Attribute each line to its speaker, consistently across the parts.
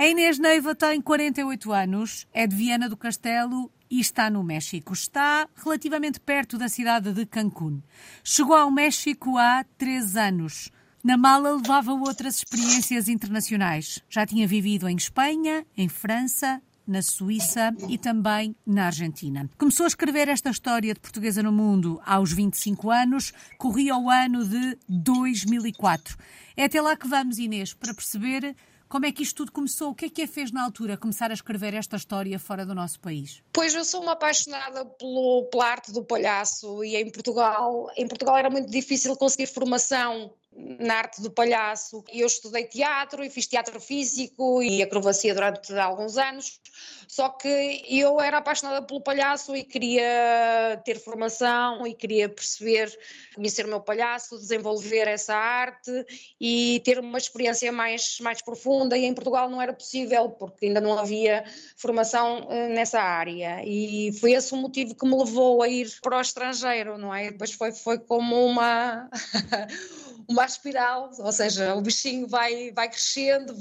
Speaker 1: A Inês Neiva tem 48 anos, é de Viana do Castelo e está no México. Está relativamente perto da cidade de Cancún. Chegou ao México há três anos. Na mala levava outras experiências internacionais. Já tinha vivido em Espanha, em França, na Suíça e também na Argentina. Começou a escrever esta história de portuguesa no mundo aos 25 anos, corria o ano de 2004. É até lá que vamos, Inês, para perceber como é que isto tudo começou? O que é que a fez na altura começar a escrever esta história fora do nosso país?
Speaker 2: Pois eu sou uma apaixonada pelo, pela arte do palhaço e em Portugal, em Portugal era muito difícil conseguir formação na arte do palhaço. Eu estudei teatro e fiz teatro físico e acrobacia durante alguns anos, só que eu era apaixonada pelo palhaço e queria ter formação e queria perceber, conhecer o meu palhaço, desenvolver essa arte e ter uma experiência mais, mais profunda e em Portugal não era possível porque ainda não havia formação eh, nessa área e foi esse o motivo que me levou a ir para o estrangeiro, não é? Depois foi, foi como uma uma espiral, ou seja, o bichinho vai, vai crescendo,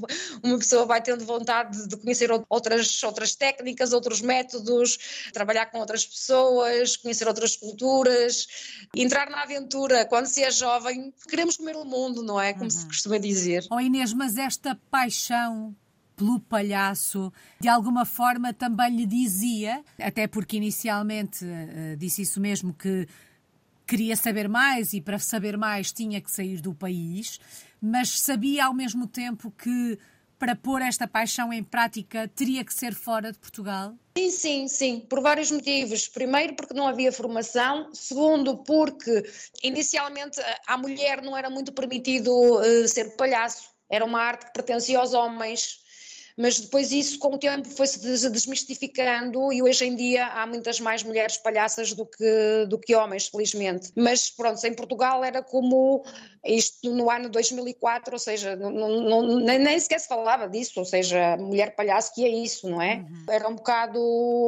Speaker 2: uma pessoa vai tendo vontade de conhecer outras, outras técnicas, outros métodos, trabalhar com outras pessoas, conhecer outras culturas, entrar na aventura. Quando se é jovem, queremos comer o mundo, não é? Como uhum. se costuma dizer.
Speaker 1: Oh Inês, mas esta paixão pelo palhaço, de alguma forma também lhe dizia, até porque inicialmente uh, disse isso mesmo, que queria saber mais e para saber mais tinha que sair do país, mas sabia ao mesmo tempo que para pôr esta paixão em prática teria que ser fora de Portugal?
Speaker 2: Sim, sim, sim, por vários motivos. Primeiro, porque não havia formação. Segundo, porque inicialmente à mulher não era muito permitido uh, ser palhaço. Era uma arte que pertencia aos homens mas depois isso com o tempo foi-se desmistificando e hoje em dia há muitas mais mulheres palhaças do que, do que homens, felizmente. Mas pronto, em Portugal era como isto no ano 2004, ou seja, não, não, nem, nem sequer se falava disso, ou seja, mulher palhaço que é isso, não é? Uhum. Era um bocado,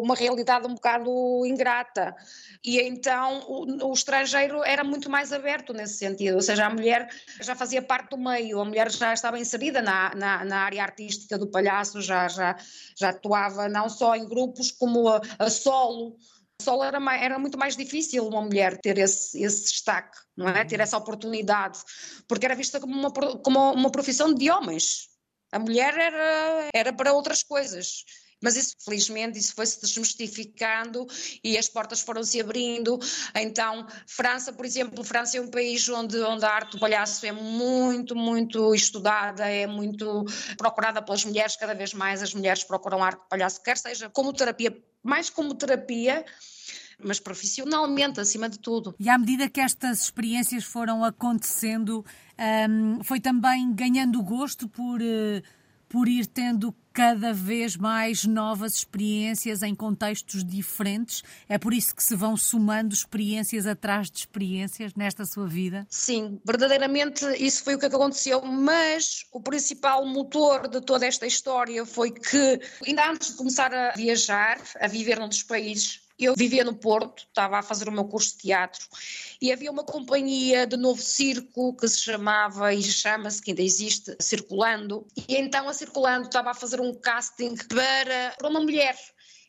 Speaker 2: uma realidade um bocado ingrata. E então o, o, estrangeiro era muito mais aberto nesse sentido, ou seja, a mulher já fazia parte do meio, a mulher já estava inserida na, na, na área artística do palhaço, já, já, já atuava não só em grupos como a, a solo, solo era, mais, era muito mais difícil uma mulher ter esse, esse destaque, não é? Ter essa oportunidade, porque era vista como uma, como uma profissão de homens. A mulher era, era para outras coisas. Mas isso, felizmente, isso foi-se desmistificando e as portas foram-se abrindo. Então, França, por exemplo, França é um país onde, onde a arte do palhaço é muito, muito estudada, é muito procurada pelas mulheres, cada vez mais as mulheres procuram arte do palhaço, quer seja como terapia, mais como terapia, mas profissionalmente, acima de tudo.
Speaker 1: E à medida que estas experiências foram acontecendo, um, foi também ganhando gosto por, uh, por ir tendo cada vez mais novas experiências em contextos diferentes. É por isso que se vão somando experiências atrás de experiências nesta sua vida?
Speaker 2: Sim, verdadeiramente isso foi o que aconteceu, mas o principal motor de toda esta história foi que, ainda antes de começar a viajar, a viver num dos países eu vivia no Porto, estava a fazer o meu curso de teatro e havia uma companhia de novo circo que se chamava e chama-se, que ainda existe, Circulando. E então a Circulando estava a fazer um casting para, para uma mulher.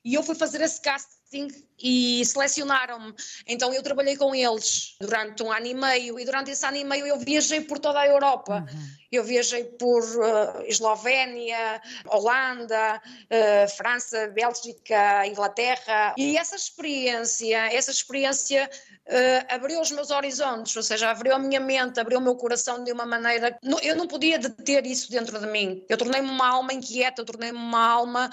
Speaker 2: E eu fui fazer esse casting e selecionaram-me. Então eu trabalhei com eles durante um ano e meio e durante esse ano e meio eu viajei por toda a Europa. Uhum. Eu viajei por uh, Eslovénia, Holanda, uh, França, Bélgica, Inglaterra e essa experiência, essa experiência uh, abriu os meus horizontes, ou seja, abriu a minha mente, abriu o meu coração de uma maneira. Eu não podia deter isso dentro de mim. Eu tornei-me uma alma inquieta, eu tornei-me uma alma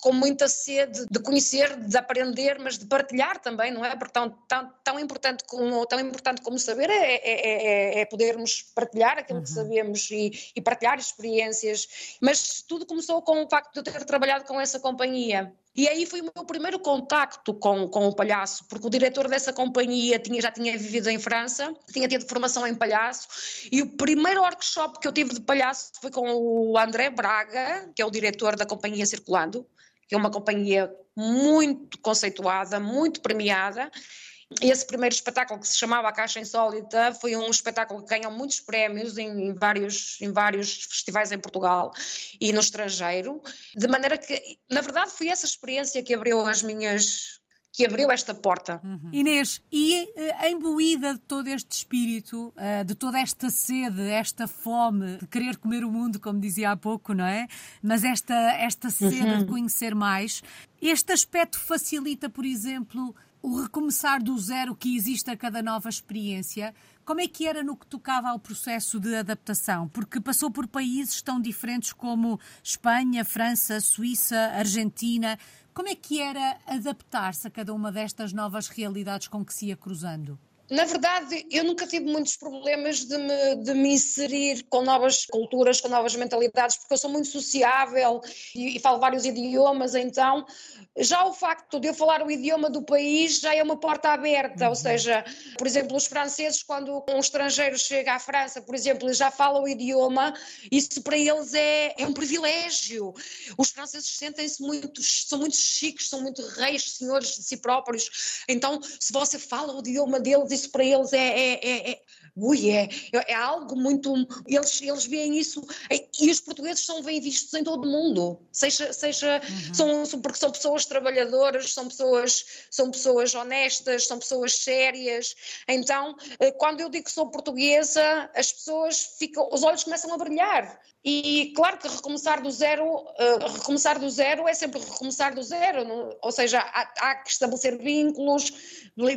Speaker 2: com muita sede de conhecer, de aprender, mas de partilhar também, não é? Porque tão, tão, tão, importante, como, tão importante como saber é, é, é, é podermos partilhar aquilo uhum. que sabemos e, e, partilhar experiências. Mas tudo começou com o facto de eu ter trabalhado com essa companhia. E aí foi o meu primeiro contacto com, com o palhaço, porque o diretor dessa companhia tinha, já tinha vivido em França, tinha tido formação em palhaço, e o primeiro workshop que eu tive de palhaço foi com o André Braga, que é o diretor da companhia Circulando, que é uma companhia muito conceituada, muito premiada, esse primeiro espetáculo que se chamava A Caixa Insólita foi um espetáculo que ganhou muitos prémios em, em, vários, em vários festivais em Portugal e no estrangeiro, de maneira que, na verdade, foi essa experiência que abriu as minhas que abriu esta porta.
Speaker 1: Uhum. Inês, e uh, imbuída de todo este espírito, uh, de toda esta sede, esta fome de querer comer o mundo, como dizia há pouco, não é? Mas esta, esta sede uhum. de conhecer mais, este aspecto facilita, por exemplo, o recomeçar do zero que existe a cada nova experiência. Como é que era no que tocava ao processo de adaptação? Porque passou por países tão diferentes como Espanha, França, Suíça, Argentina. Como é que era adaptar-se a cada uma destas novas realidades com que se ia cruzando?
Speaker 2: Na verdade, eu nunca tive muitos problemas de me, de me inserir com novas culturas, com novas mentalidades, porque eu sou muito sociável e, e falo vários idiomas, então já o facto de eu falar o idioma do país já é uma porta aberta, uhum. ou seja, por exemplo, os franceses, quando um estrangeiro chega à França, por exemplo, e já fala o idioma, isso para eles é, é um privilégio. Os franceses sentem-se muito, são muito chiques, são muito reis, senhores de si próprios. Então, se você fala o idioma deles, isso para eles é, é, é, é ui, é, é algo muito. Eles, eles veem isso. E os portugueses são bem vistos em todo o mundo, seja, seja uhum. são, porque são pessoas trabalhadoras, são pessoas, são pessoas honestas, são pessoas sérias. Então, eh, quando eu digo que sou portuguesa, as pessoas ficam, os olhos começam a brilhar. E claro que recomeçar do zero, uh, recomeçar do zero é sempre recomeçar do zero, não? ou seja, há, há, que estabelecer vínculos,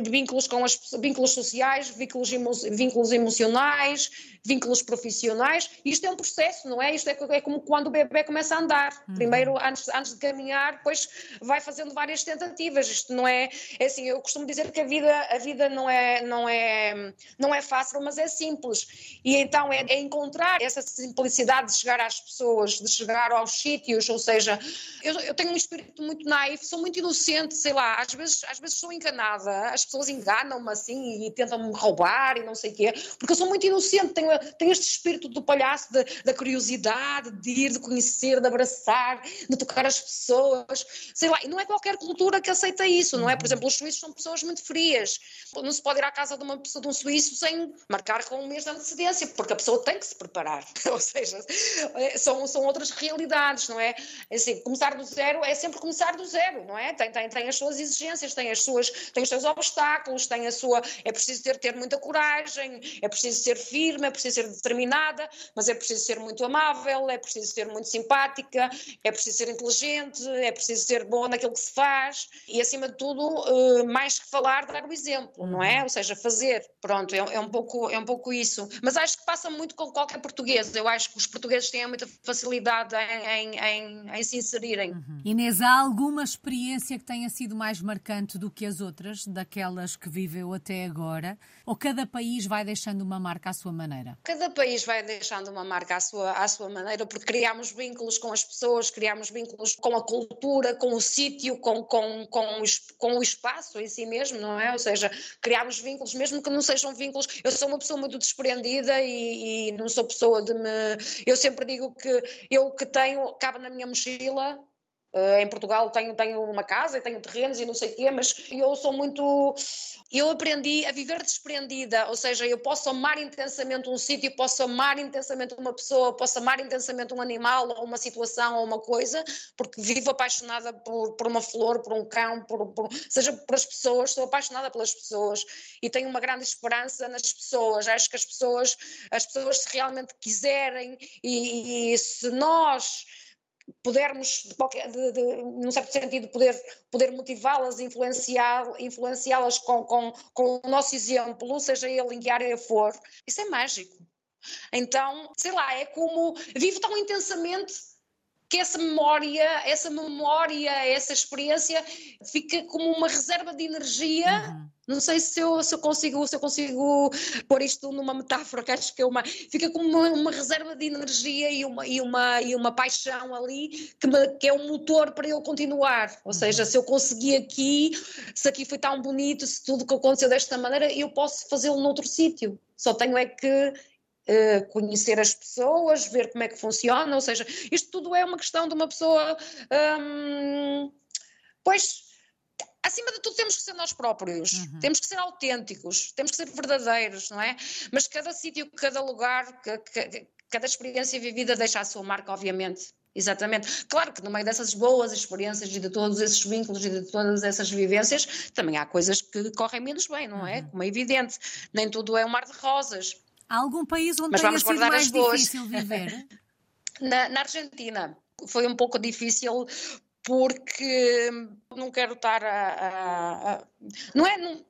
Speaker 2: vínculos com as vínculos sociais, vínculos, vínculos emocionais, vínculos profissionais. Isto é um processo, não é? Isto é, é como quando o bebê começa a andar. Uhum. Primeiro, antes, antes de caminhar, depois vai fazendo várias tentativas. Isto não é, é assim, eu costumo dizer que a vida, a vida não, é, não, é, não é fácil, mas é simples. E então é, é encontrar essa simplicidade de chegar às pessoas, de chegar aos sítios, ou seja, eu, eu tenho um espírito muito naif, sou muito inocente, sei lá, às vezes, às vezes sou enganada, as pessoas enganam-me assim e tentam-me roubar e não sei o quê, porque eu sou muito inocente, tenho tem este espírito do palhaço, de, da curiosidade, de ir, de conhecer, de abraçar, de tocar as pessoas, sei lá, e não é qualquer cultura que aceita isso, não é? Por exemplo, os suíços são pessoas muito frias, não se pode ir à casa de uma pessoa, de um suíço sem marcar com um mês de antecedência, porque a pessoa tem que se preparar, ou seja, é, são, são outras realidades, não é? é? Assim, começar do zero é sempre começar do zero, não é? Tem, tem, tem as suas exigências, tem, as suas, tem os seus obstáculos, tem a sua, é preciso ter, ter muita coragem, é preciso ser firme, é preciso preciso ser determinada, mas é preciso ser muito amável, é preciso ser muito simpática, é preciso ser inteligente, é preciso ser boa naquilo que se faz e, acima de tudo, eh, mais que falar, dar o exemplo, não é? Uhum. Ou seja, fazer. Pronto, é, é, um, pouco, é um pouco isso. Mas acho que passa muito com qualquer português. Eu acho que os portugueses têm muita facilidade em, em, em, em se inserirem.
Speaker 1: Uhum. Inês, há alguma experiência que tenha sido mais marcante do que as outras, daquelas que viveu até agora? Ou cada país vai deixando uma marca à sua maneira?
Speaker 2: Cada país vai deixando uma marca à sua, à sua maneira, porque criamos vínculos com as pessoas, criamos vínculos com a cultura, com o sítio, com, com, com, com o espaço em si mesmo, não é? Ou seja, criamos vínculos, mesmo que não sejam vínculos. Eu sou uma pessoa muito desprendida e, e não sou pessoa de me. Eu sempre digo que eu que tenho, cabe na minha mochila, Uh, em Portugal tenho, tenho uma casa e tenho terrenos e não sei o quê, mas eu sou muito. Eu aprendi a viver desprendida, ou seja, eu posso amar intensamente um sítio, posso amar intensamente uma pessoa, posso amar intensamente um animal, ou uma situação, ou uma coisa, porque vivo apaixonada por, por uma flor, por um cão, por, por, seja por as pessoas, sou apaixonada pelas pessoas e tenho uma grande esperança nas pessoas. Acho que as pessoas, as pessoas se realmente quiserem e, e se nós pudermos, de qualquer, de, de, num certo sentido, poder, poder motivá-las, influenciá-las influenciá com, com, com o nosso exemplo, seja ele em que área for, isso é mágico. Então, sei lá, é como vivo tão intensamente que essa memória, essa memória, essa experiência fica como uma reserva de energia. Uhum. Não sei se eu, se eu consigo se eu consigo pôr isto numa metáfora, que acho que é uma fica como uma, uma reserva de energia e uma, e uma, e uma paixão ali que, me, que é um motor para eu continuar. Ou uhum. seja, se eu consegui aqui, se aqui foi tão bonito, se tudo que aconteceu desta maneira, eu posso fazê-lo noutro sítio. Só tenho é que Uh, conhecer as pessoas, ver como é que funciona, ou seja, isto tudo é uma questão de uma pessoa, um, pois, acima de tudo temos que ser nós próprios, uhum. temos que ser autênticos, temos que ser verdadeiros, não é? Mas cada sítio, cada lugar, cada experiência vivida deixa a sua marca, obviamente. Exatamente. Claro que no meio dessas boas experiências e de todos esses vínculos e de todas essas vivências, também há coisas que correm menos bem, não é? Uhum. Como é evidente. Nem tudo é um mar de rosas.
Speaker 1: Há algum país onde Mas tenha sido mais difícil viver?
Speaker 2: na, na Argentina. Foi um pouco difícil porque não quero estar a. a, a não é. Não,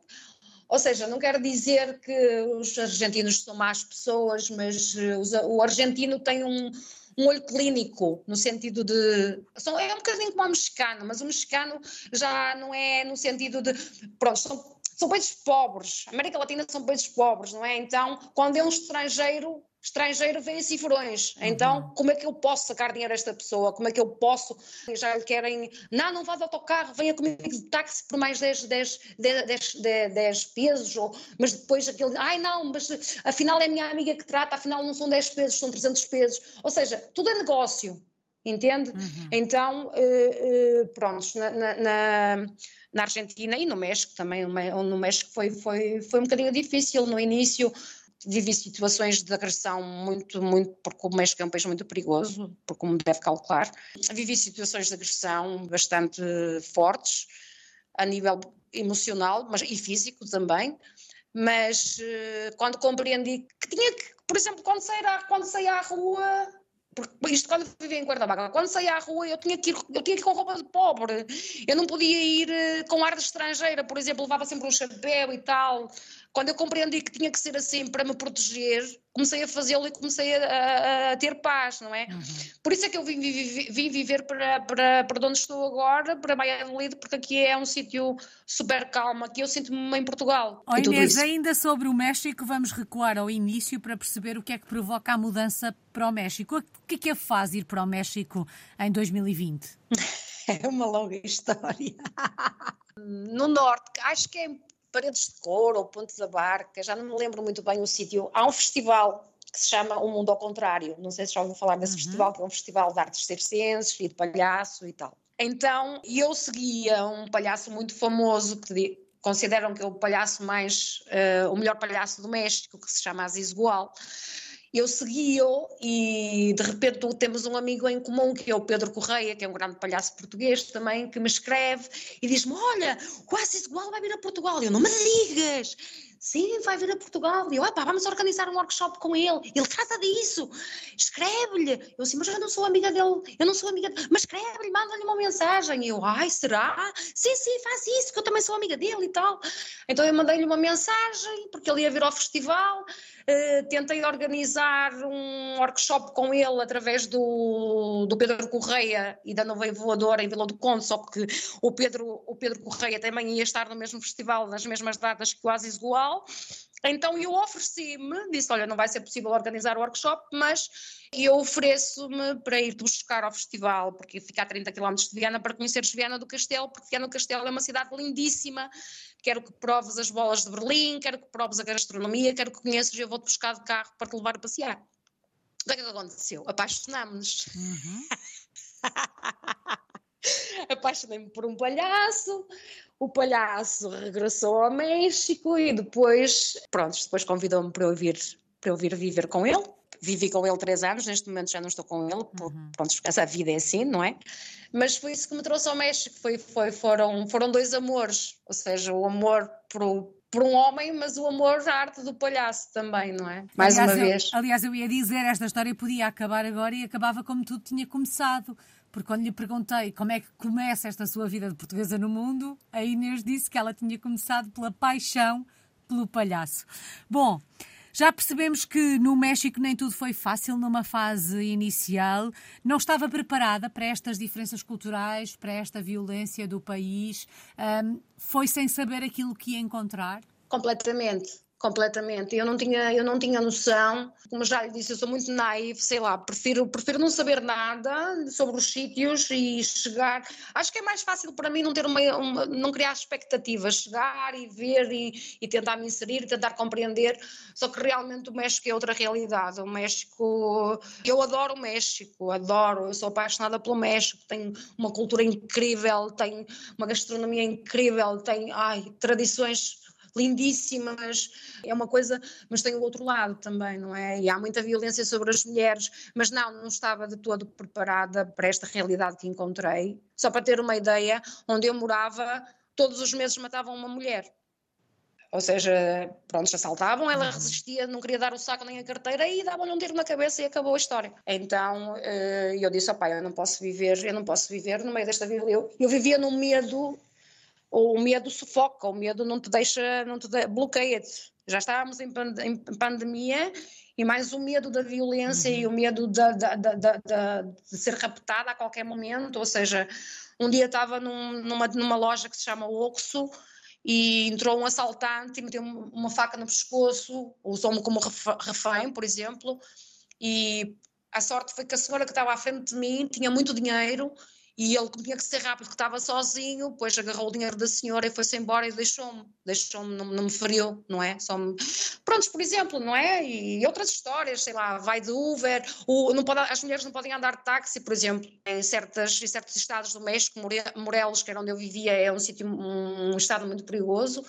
Speaker 2: ou seja, não quero dizer que os argentinos são más pessoas, mas os, o argentino tem um, um olho clínico, no sentido de. São, é um bocadinho como o mexicano, mas o mexicano já não é no sentido de. Pronto, são, são países pobres. A América Latina são países pobres, não é? Então, quando é um estrangeiro, estrangeiro vem cifrões. Então, uhum. como é que eu posso sacar dinheiro a esta pessoa? Como é que eu posso? Já lhe querem, não, não vá de autocarro, venha comigo de táxi por mais 10, 10, 10, 10, 10 pesos, ou, mas depois aquele, ai não, mas afinal é a minha amiga que trata, afinal não são 10 pesos, são 300 pesos. Ou seja, tudo é negócio, entende? Uhum. Então, uh, uh, pronto, na, na, na, Argentina e no México também, no México foi, foi, foi um bocadinho difícil no início, vivi situações de agressão muito, muito, porque o México é um país muito perigoso, por como deve calcular. Vivi situações de agressão bastante fortes, a nível emocional mas, e físico também, mas eh, quando compreendi que tinha que, por exemplo, quando saí à, quando saí à rua, porque isto quando vivia em Guarda quando saía à rua eu tinha, que ir, eu tinha que ir com roupa de pobre, eu não podia ir eh, com ar de estrangeira, por exemplo, levava sempre um chapéu e tal, quando eu compreendi que tinha que ser assim para me proteger, comecei a fazê-lo e comecei a, a, a, ter paz, não é? Uhum. Por isso é que eu vim, vim, vim viver para, para, para onde estou agora, para Valladolid, porque aqui é um sítio super calmo, aqui eu sinto-me em Portugal.
Speaker 1: Oh, Inês, ainda sobre o México, vamos recuar ao início para perceber o que é que provoca a mudança para o México. O que é que a faz ir para o México em 2020?
Speaker 2: é uma longa história. no norte, acho que é Paredes de Cor ou Ponte da Barca, já não me lembro muito bem o sítio. Há um festival que se chama O Mundo ao Contrário. Não sei se já ouviu falar desse uhum. festival, que é um festival de artes circenses e de palhaço e tal. Então, eu seguia um palhaço muito famoso que consideram que é o palhaço mais, uh, o melhor palhaço do México, que se chama Aziz Gual eu segui-o e de repente temos um amigo em comum que é o Pedro Correia, que é um grande palhaço português também, que me escreve e diz-me: Olha, o igual vai vir a Portugal. Eu não me digas! Sim, vai vir a Portugal. E eu, pá, vamos organizar um workshop com ele. Ele trata disso. Escreve-lhe. Eu assim, mas eu não sou amiga dele. Eu não sou amiga dele. Mas escreve-lhe, manda-lhe uma mensagem. E eu, ai, será? Sim, sim, faz isso, que eu também sou amiga dele e tal. Então eu mandei-lhe uma mensagem, porque ele ia vir ao festival. Uh, tentei organizar um workshop com ele através do, do Pedro Correia e da Nova Voadora em Vila do Conde, só que o Pedro, o Pedro Correia também ia estar no mesmo festival, nas mesmas datas Asis Goal. Então eu ofereci-me, disse: Olha, não vai ser possível organizar o workshop, mas eu ofereço-me para ir buscar ao festival, porque fica a 30 km de Viana, para conheceres Viana do Castelo, porque Viana do Castelo é uma cidade lindíssima, quero que proves as bolas de Berlim, quero que proves a gastronomia, quero que conheças, eu vou-te buscar de carro para te levar a passear. O que é que aconteceu? Apaixonámos-nos. Uhum. Apaixonei-me por um palhaço, o palhaço regressou ao México e depois, pronto, depois convidou-me para eu vir, para eu vir viver com ele vivi com ele três anos, neste momento já não estou com ele, uhum. pronto, essa vida é assim, não é? Mas foi isso que me trouxe ao México, foi, foi, foram, foram dois amores, ou seja, o amor por, por um homem, mas o amor à arte do palhaço também, não é?
Speaker 1: Mais aliás, uma vez. Eu, aliás, eu ia dizer, esta história podia acabar agora e acabava como tudo tinha começado. Porque quando lhe perguntei como é que começa esta sua vida de portuguesa no mundo, a Inês disse que ela tinha começado pela paixão pelo palhaço. Bom, já percebemos que no México nem tudo foi fácil numa fase inicial. Não estava preparada para estas diferenças culturais, para esta violência do país. Um, foi sem saber aquilo que ia encontrar?
Speaker 2: Completamente completamente. Eu não tinha, eu não tinha noção, como já lhe disse, eu sou muito naive, sei lá, prefiro, prefiro não saber nada sobre os sítios e chegar. Acho que é mais fácil para mim não ter uma, uma não criar expectativas, chegar e ver e, e tentar me inserir, tentar compreender. Só que realmente o México é outra realidade. O México, eu adoro o México, adoro, eu sou apaixonada pelo México, tem uma cultura incrível, tem uma gastronomia incrível, tem ai, tradições lindíssimas, é uma coisa, mas tem o outro lado também, não é? E há muita violência sobre as mulheres, mas não, não estava de todo preparada para esta realidade que encontrei. Só para ter uma ideia, onde eu morava, todos os meses matavam uma mulher. Ou seja, pronto, se assaltavam, ela uhum. resistia, não queria dar o saco nem a carteira e davam-lhe um tiro na cabeça e acabou a história. Então eh, eu disse, pai, eu não posso viver, eu não posso viver no meio desta vida. Eu, eu vivia no medo o medo sufoca, o medo não te deixa, não te de, bloqueia-te. Já estávamos em, pand em, pandemia e mais o medo da violência uhum. e o medo de, de, ser raptada a qualquer momento. Ou seja, um dia estava num, numa, numa loja que se chama Oxo e entrou um assaltante e meteu uma faca no pescoço, usou-me como refém, por exemplo, e a sorte foi que a senhora que estava à frente de mim tinha muito dinheiro e ele tinha que ser rápido, porque estava sozinho, depois agarrou o dinheiro da senhora e foi-se embora e deixou-me, deixou-me, não, não, me feriu, não é? Só me... Prontos, por exemplo, não é? E outras histórias, sei lá, vai de Uber, o, não pode, as mulheres não podem andar de táxi, por exemplo, em, certas, em certos estados do México, Morelos, que era onde eu vivia, é um sítio, um, estado muito perigoso,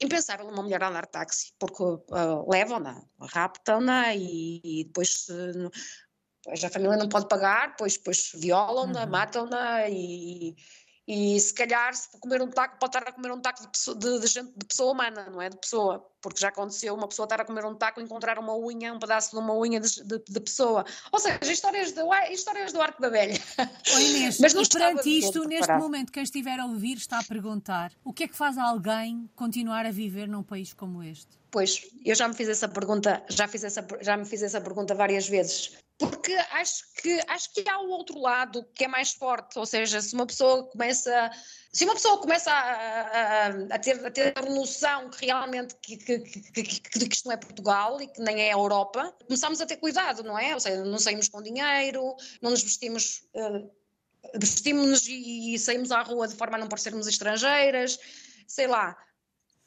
Speaker 2: impensável uma mulher andar de táxi, porque uh, levam-na, raptam-na e, e, depois Pois a família não pode pagar, pois, pois violam-na, uhum. matam-na e, e se calhar se comer um taco pode estar a comer um taco de pessoa, de, de, gente, de pessoa humana, não é de pessoa, porque já aconteceu uma pessoa estar a comer um taco e encontrar uma unha, um pedaço de uma unha de, de, de pessoa. Ou seja, histórias, de, histórias do arco da velha.
Speaker 1: Inês, Mas não e perante isto, neste momento, quem estiver a ouvir está a perguntar o que é que faz alguém continuar a viver num país como este?
Speaker 2: Pois, eu já me fiz essa pergunta, já, fiz essa, já me fiz essa pergunta várias vezes porque acho que, acho que há o outro lado que é mais forte, ou seja, se uma pessoa começa, se uma pessoa começa a, a, a ter, a ter noção que realmente que, que, que, que, isto não é Portugal e que nem é a Europa, começamos a ter cuidado, não é? Ou seja, não saímos com dinheiro, não nos vestimos, uh, vestimos-nos e, e saímos à rua de forma a não parecermos estrangeiras, sei lá,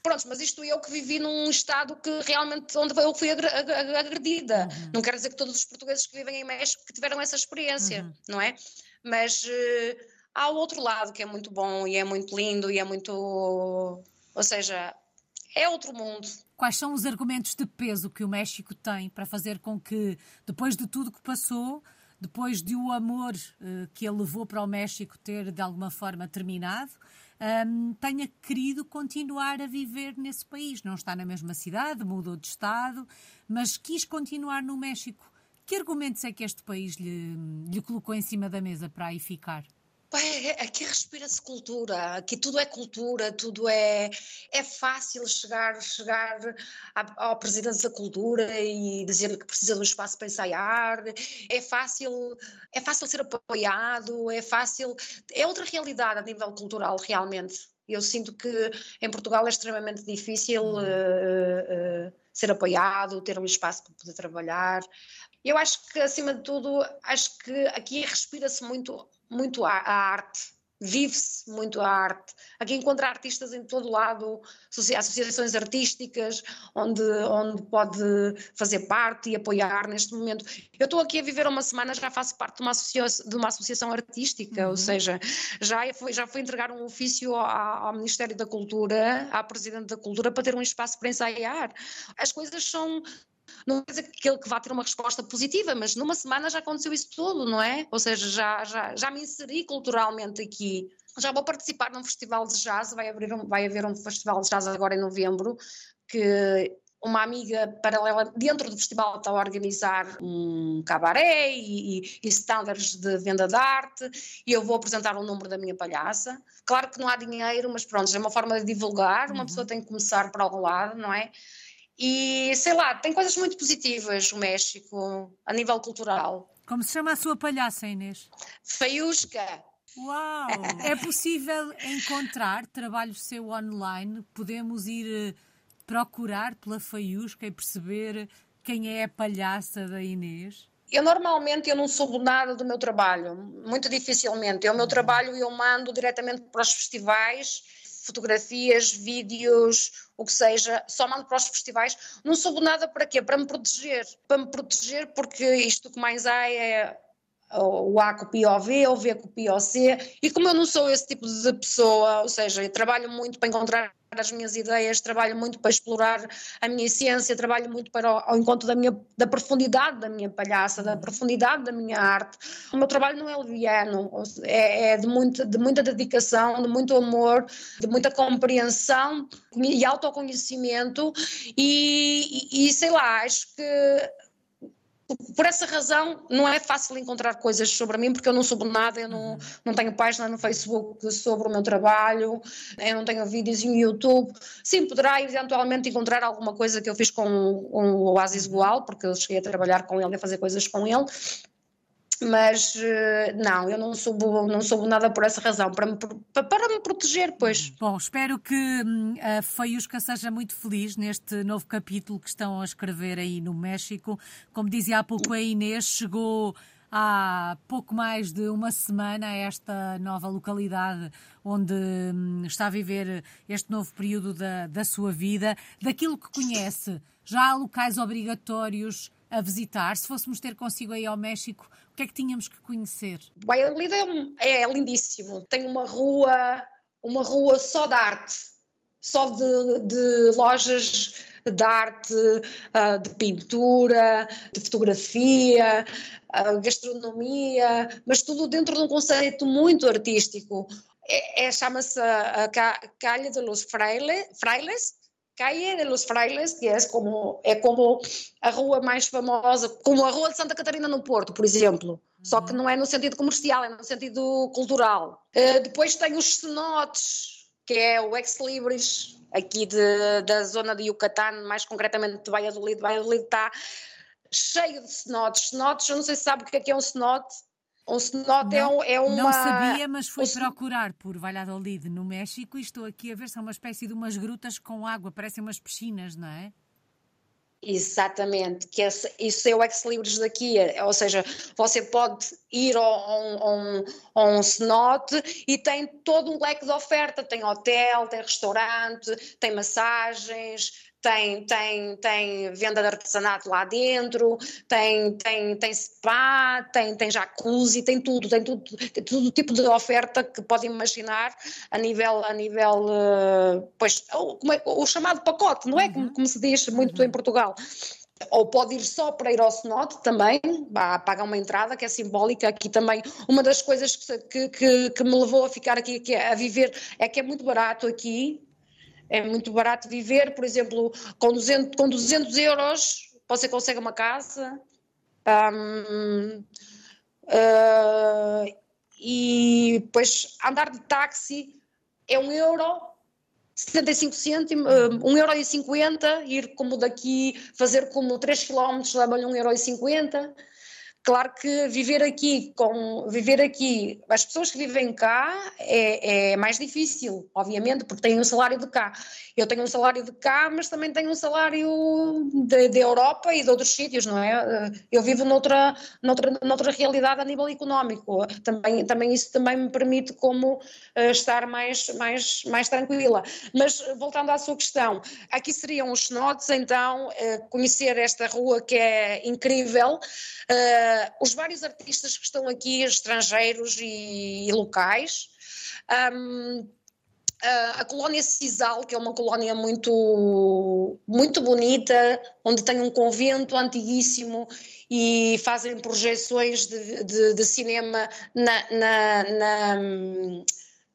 Speaker 2: Pronto, mas isto eu que vivi num estado que realmente onde eu fui agredida. Uhum. Não quero dizer que todos os portugueses que vivem em México que tiveram essa experiência, uhum. não é? Mas uh, há o outro lado que é muito bom e é muito lindo e é muito. Ou seja, é outro mundo.
Speaker 1: Quais são os argumentos de peso que o México tem para fazer com que, depois de tudo que passou, depois de o amor uh, que ele levou para o México ter de alguma forma terminado, um, tenha querido continuar a viver nesse país. Não está na mesma cidade, mudou de estado, mas quis continuar no México. Que argumentos é que este país lhe, lhe colocou em cima da mesa para aí ficar?
Speaker 2: Aqui respira-se cultura, aqui tudo é cultura, tudo é. É fácil chegar, chegar ao presidente da cultura e dizer que precisa de um espaço para ensaiar, é fácil, é fácil ser apoiado, é fácil. É outra realidade a nível cultural, realmente. Eu sinto que em Portugal é extremamente difícil uh, uh, ser apoiado, ter um espaço para poder trabalhar. Eu acho que, acima de tudo, acho que aqui respira-se muito muito a, a arte, vive-se muito a arte. Aqui encontra artistas em todo lado, associações artísticas, onde, onde pode fazer parte e apoiar neste momento. Eu estou aqui a viver uma semana, já faço parte de uma, associação, de uma associação artística, uhum. ou seja, já fui, já fui entregar um ofício ao, ao Ministério da Cultura, à Presidente da Cultura, para ter um espaço para ensaiar. As coisas são, não quer dizer que ele que vá ter uma resposta positiva, mas numa semana já aconteceu isso tudo, não é? Ou seja, já, já, já me inseri culturalmente aqui. Já vou participar num festival de jazz, vai, abrir um, vai haver um festival de jazz agora em novembro, que uma amiga paralela dentro do festival está a organizar um cabaré e, e, e standards de venda de arte e eu vou apresentar o um número da minha palhaça. Claro que não há dinheiro, mas pronto, é uma forma de divulgar, uma uhum. pessoa tem que começar por algum lado, não é? E sei lá, tem coisas muito positivas o México, a nível cultural.
Speaker 1: Como se chama a sua palhaça, Inês?
Speaker 2: Feiusca.
Speaker 1: Uau! é possível encontrar trabalho seu online? Podemos ir eh, procurar pela faiusca e perceber quem é a palhaça da Inês?
Speaker 2: Eu normalmente eu não soube nada do meu trabalho, muito dificilmente. O meu trabalho eu mando diretamente para os festivais, fotografias, vídeos, o que seja, só mando para os festivais. Não soube nada para quê? Para me proteger. Para me proteger, porque isto que mais há é o A copia o V, o V copia o C, e como eu não sou esse tipo de pessoa, ou seja, eu trabalho muito para encontrar as minhas ideias, trabalho muito para explorar a minha essência, trabalho muito para ao encontro da minha da profundidade da minha palhaça, da profundidade da minha arte. O meu trabalho não é leviano, é, é de, muito, de muita dedicação, de muito amor, de muita compreensão e autoconhecimento e, e, e sei lá, acho que por essa razão não é fácil encontrar coisas sobre mim porque eu não soube nada, eu não, uhum. não tenho página no Facebook sobre o meu trabalho, eu não tenho vídeos no YouTube. Sim, poderá eventualmente encontrar alguma coisa que eu fiz com, com o Oasis Goal, porque eu cheguei a trabalhar com ele e a fazer coisas com ele, mas eh, não, eu não soube, não soube nada por essa razão, para me, para me proteger, pois.
Speaker 1: Bom, espero que hum, a Feiusca seja muito feliz neste novo capítulo que estão a escrever aí no México. Como dizia há pouco a Inês, chegou há pouco mais de uma semana a esta nova localidade onde hum, está a viver este novo período da, da sua vida. Daquilo que conhece, já há locais obrigatórios a visitar? Se fôssemos ter consigo aí ao México, que é que tínhamos que conhecer?
Speaker 2: Valladolid é, é lindíssimo. Tem uma rua, uma rua só de arte, só de, de lojas de arte, ah, de pintura, de fotografia, ah, gastronomia, mas tudo dentro de um conceito muito artístico. É, é chama-se a Calha de los Frailes, de los Frailes, que é como, é como a rua mais famosa, como a Rua de Santa Catarina no Porto, por exemplo. Só que não é no sentido comercial, é no sentido cultural. Uh, depois tem os cenotes, que é o Ex Libris, aqui de, da zona de Yucatán, mais concretamente de Valladolid. Valladolid está cheio de cenotes. Cenotes, eu não sei se sabe o que é, que é um cenote. Um cenote é não, é, uma...
Speaker 1: Não sabia, mas fui procurar por Valladolid, no México, e estou aqui a ver, são uma espécie de umas grutas com água, parecem umas piscinas, não é?
Speaker 2: Exatamente, que esse, isso é o ex-libris daqui, é, ou seja, você pode ir a um, a um cenote e tem todo um leque de oferta, tem hotel, tem restaurante, tem massagens, tem, tem, tem venda de artesanato lá dentro, tem, tem, tem spa, tem, tem jacuzzi, tem tudo, tem tudo, tem todo tipo de oferta que podem imaginar a nível, a nível uh, pois, o, é, o, chamado pacote, não é? Uhum. Como, como, se diz muito uhum. em Portugal. Ou pode ir só para ir ao cenote também, paga uma entrada que é simbólica. Aqui também, uma das coisas que, que, que me levou a ficar aqui, que é a viver, é que é muito barato aqui, é muito barato viver, por exemplo, com 200, com 200 euros você consegue uma casa. Um, uh, ah, e depois andar de táxi é um euro 75 cêntimos, um euro e 50, ir como daqui, fazer como 3 km leva-lhe um euro e 50, Claro que viver aqui com viver aqui, as pessoas que vivem cá é, é, mais difícil, obviamente, porque têm um salário de cá. Eu tenho um salário de cá, mas também tenho um salário da Europa e de outros sítios, não é? Eu vivo noutra, noutra, noutra realidade a nível económico. Também, também isso também me permite como uh, estar mais, mais, mais tranquila. Mas voltando à sua questão, aqui seriam os cenotes, então, uh, conhecer esta rua que é incrível. Uh, uh, os vários artistas que estão aqui, estrangeiros e, e locais. Um, Uh, a colónia Cisal, que é uma colónia muito, muito bonita, onde tem um convento antiguíssimo e fazem projeções de, de, de cinema na, na, na,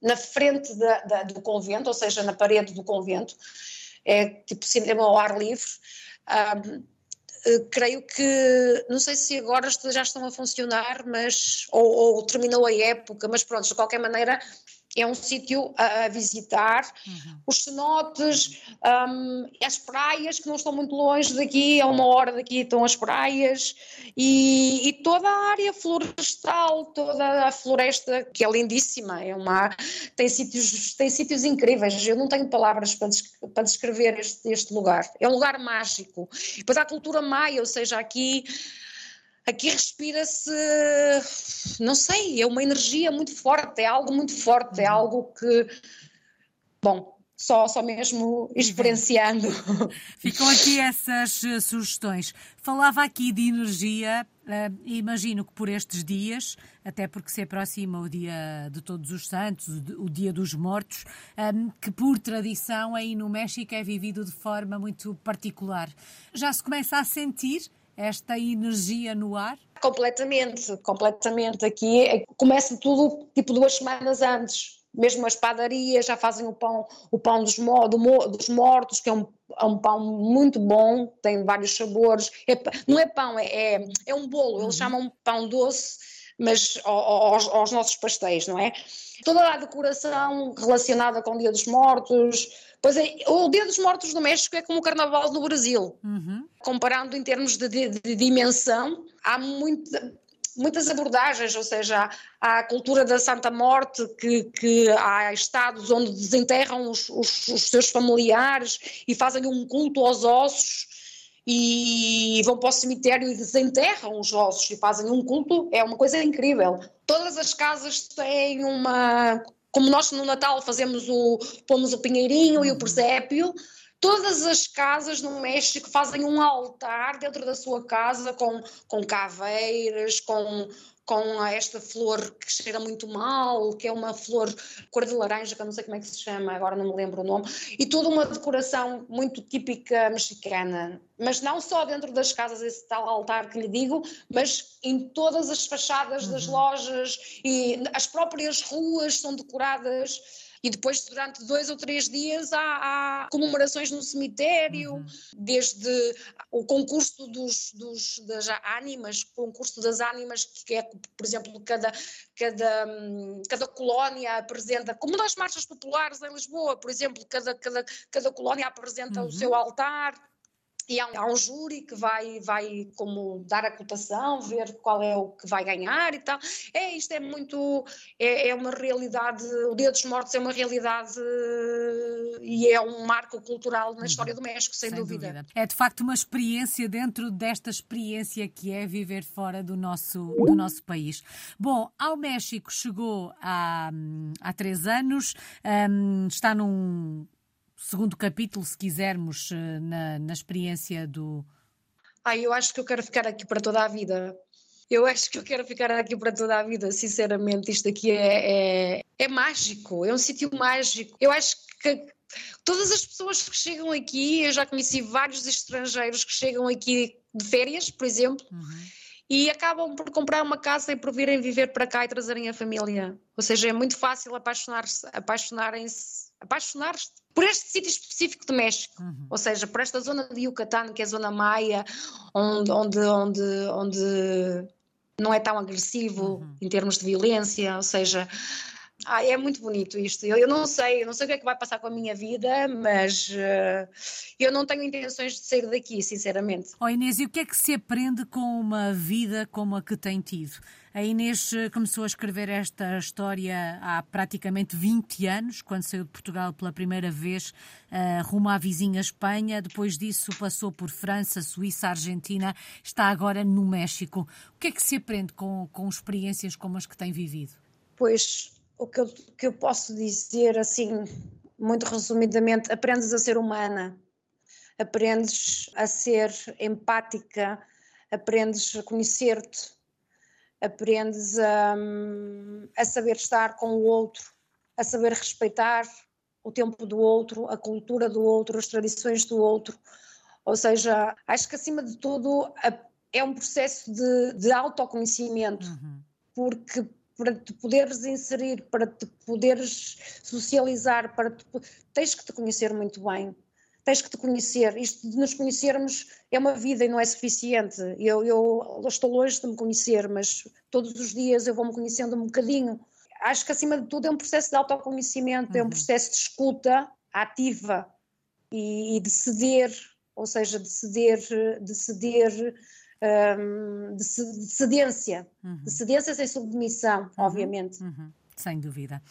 Speaker 2: na frente da, da, do convento, ou seja, na parede do convento. É tipo cinema ao ar livre. Creio que, não sei se agora já estão a funcionar, mas, ou, ou, terminou a época, mas pronto, de qualquer maneira, é um sítio a, visitar. Uhum. Os cenotes, um, as praias que não estão muito longe daqui, a uma hora daqui estão as praias e, e, toda a área florestal, toda a floresta que é lindíssima, é uma tem sítios tem sítios incríveis. Eu não tenho palavras para, descrever este, este lugar. É um lugar mágico. E depois há a cultura ou seja, aqui aqui respira-se, não sei, é uma energia muito forte, é algo muito forte, é algo que, bom, só, só mesmo experienciando.
Speaker 1: Ficam aqui essas uh, sugestões. Falava aqui de energia, uh, imagino que por estes dias, até porque se aproxima o dia de Todos os Santos, o, dia dos mortos, um, que por tradição aí no México é vivido de forma muito particular. Já se começa a sentir esta energia no ar?
Speaker 2: Completamente, completamente. Aqui é, começa tudo tipo duas semanas antes. Mesmo as padarias já fazem o pão, o pão dos, do, dos mortos, que é um, é um, pão muito bom, tem vários sabores. É, não é pão, é, é, é um bolo, eles uhum. chamam pão doce, mas aos, aos nossos pastéis, não é? Toda a decoração relacionada com o Dia dos Mortos, Pois é, o Dia dos Mortos no México é como o Carnaval no Brasil. Uhum. Comparando em termos de, de, de dimensão, há muita, muitas abordagens, ou seja, há a cultura da Santa Morte, que, que há estados onde desenterram os, os, os, seus familiares e fazem um culto aos ossos e vão para o cemitério e desenterram os ossos e fazem um culto, é uma coisa incrível. Todas as casas têm uma como nós no Natal fazemos o, pomos o pinheirinho e o uhum. presépio, todas as casas no México fazem um altar dentro da sua casa com, com caveiras, com, com esta flor que cheira muito mal, que é uma flor cor de laranja, que eu não sei como é que se chama, agora não me lembro o nome, e toda uma decoração muito típica mexicana. Mas não só dentro das casas, esse tal altar que lhe digo, mas em todas as fachadas uhum. das lojas e as próprias ruas são decoradas e depois, durante dois ou três dias, há, há comemorações no cemitério, uhum. desde o concurso dos, dos, das ánimas, o concurso das ánimas, que é, por exemplo, cada, cada, cada colónia apresenta, como nas marchas populares em Lisboa, por exemplo, cada, cada, cada colónia apresenta uhum. o seu altar e há um, há um, júri que vai, vai como dar a cotação, ver qual é o que vai ganhar e tal. É, isto é muito, é, é uma realidade, o Dia dos Mortos é uma realidade e é um marco cultural na história do México, sem, sem dúvida. dúvida.
Speaker 1: É de facto uma experiência dentro desta experiência que é viver fora do nosso, do nosso país. Bom, ao México chegou há, há três anos, um, está num segundo capítulo, se quisermos, eh, na, na experiência do.
Speaker 2: Ah, eu acho que eu quero ficar aqui para toda a vida. Eu acho que eu quero ficar aqui para toda a vida, sinceramente. Isto aqui é, é, é mágico, é um sítio mágico. Eu acho que todas as pessoas que chegam aqui, eu já conheci vários estrangeiros que chegam aqui de férias, por exemplo, uhum. e acabam por comprar uma casa e por virem viver para cá e trazerem a família. Ou seja, é muito fácil apaixonar-se, apaixonarem-se, apaixonar-se por este sítio específico do México, uhum. ou seja, por esta zona de Yucatán, que é a zona maia, onde, onde, onde, onde não é tão agressivo uhum. em termos de violência, ou seja, ah, é muito bonito isto. Eu, eu, não sei, eu não sei o que é que vai passar com a minha vida, mas uh, eu não tenho intenções de sair daqui, sinceramente.
Speaker 1: Oh Inês, e o que é que se aprende com uma vida como a que tem tido? A Inês eh, começou a escrever esta história há praticamente 20 anos, quando saiu de Portugal pela primeira vez uh, rumo à vizinha Espanha. Depois disso passou por França, Suíça, Argentina, está agora no México. O que é que se aprende com, com experiências como as que tem vivido?
Speaker 2: Pois o que eu, que eu posso dizer assim, muito resumidamente, aprendes a ser humana, aprendes a ser empática, aprendes a conhecer-te, aprendes a, a saber estar com o outro, a saber respeitar o tempo do outro, a cultura do outro, as tradições do outro. Ou seja, acho que acima de tudo é um processo de, de autoconhecimento, uhum. porque para te poderes inserir, para te poderes socializar, para te, tens que te conhecer muito bem. Tens que te conhecer. Isto de nos conhecermos é uma vida e não é suficiente. Eu, eu, estou longe de me conhecer, mas todos os dias eu vou-me conhecendo um bocadinho. acho que acima de tudo é um processo de autoconhecimento, uhum. é um uhum. processo de escuta ativa e, e de ceder, ou seja, de ceder, de ceder um, de, cedência, uhum. de cedência sem submissão, uhum. obviamente.
Speaker 1: Uhum. Sem dúvida.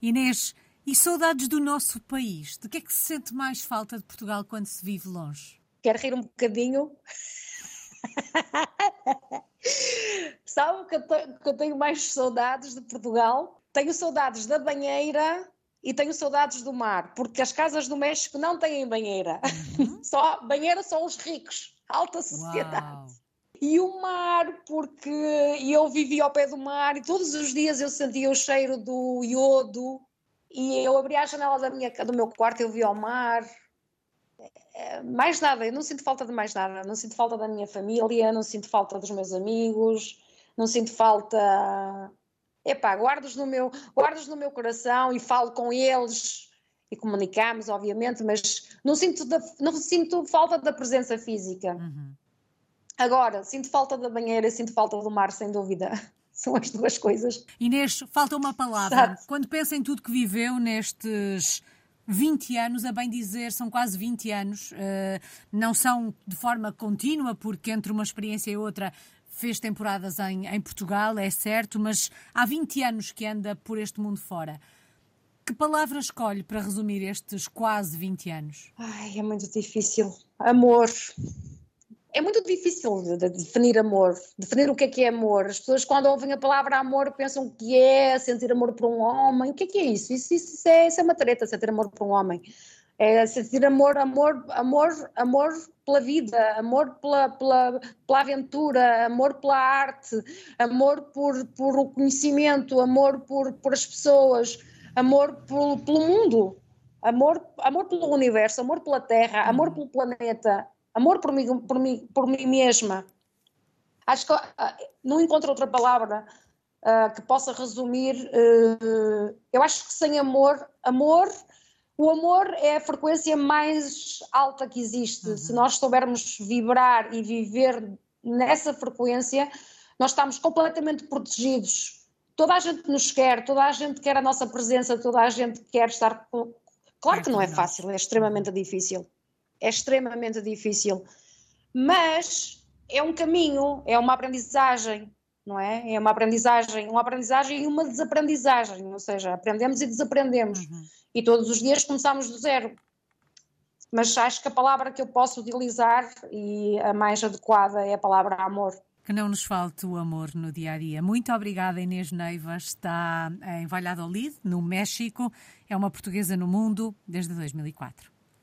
Speaker 1: Inês, e saudades do nosso país? De que é que se sente mais falta de Portugal quando se vive longe?
Speaker 2: Quero rir um bocadinho. Sabe que eu, que eu tenho mais saudades de Portugal? Tenho saudades da banheira e tenho saudades do mar, porque as casas do México não têm banheira. Uhum. Só banheira só os ricos, alta sociedade. Uau. E o mar, porque eu vivia ao pé do mar e todos os dias eu sentia o cheiro do iodo e eu abria a janela da minha, do meu quarto e eu via o mar. É, mais nada, eu não sinto falta de mais nada. Não sinto falta da minha família, não sinto falta dos meus amigos, não sinto falta. Epá, guardo-os no, meu, guardo no meu coração e falo com eles e comunicamos, obviamente, mas não sinto, da, não sinto falta da presença física. Uhum. Agora, sinto falta da banheira, sinto falta do mar, sem dúvida. São as duas coisas.
Speaker 1: Inês, falta uma palavra. Quando pensa em tudo que viveu nestes 20 anos, a bem dizer, são quase 20 anos, uh, não são de forma contínua, porque entre uma experiência e outra fez temporadas em, em Portugal, é certo, mas há 20 anos que anda por este mundo fora. Que palavra escolhe para resumir estes quase 20 anos?
Speaker 2: Ai, é muito difícil. Amor é muito difícil de, de definir amor, definir o que é que é amor. As pessoas, quando ouvem a palavra amor, pensam que é sentir amor por um homem. O que é que é isso? Isso, isso, isso, é, isso é uma treta, sentir amor por um homem. É sentir amor, amor, amor, amor pela vida, amor pela, pela, pela aventura, amor pela arte, amor por, por o conhecimento, amor por, por as pessoas, amor por, pelo mundo, amor, amor pelo universo, amor pela Terra, amor pelo planeta, amor por mim, por mim, por mim mesma. Acho que uh, não encontro outra palavra uh, que possa resumir. Uh, eu acho que sem amor, amor, o amor é a frequência mais alta que existe. Uhum. Se nós soubermos vibrar e viver nessa frequência, nós estamos completamente protegidos. Toda a gente nos quer, toda a gente quer a nossa presença, toda a gente quer estar. Claro que não é fácil, é extremamente difícil é extremamente difícil, mas é um caminho, é uma aprendizagem, não é? É uma aprendizagem, uma aprendizagem e uma desaprendizagem, ou seja, aprendemos e desaprendemos. Uhum. E todos os dias começamos do zero. Mas acho que a palavra que eu posso utilizar e a mais adequada é a palavra amor.
Speaker 1: Que não nos falte o amor no dia a dia. Muito obrigada, Inês Neiva. Está em Valladolid, no México. É uma portuguesa no mundo desde 2004.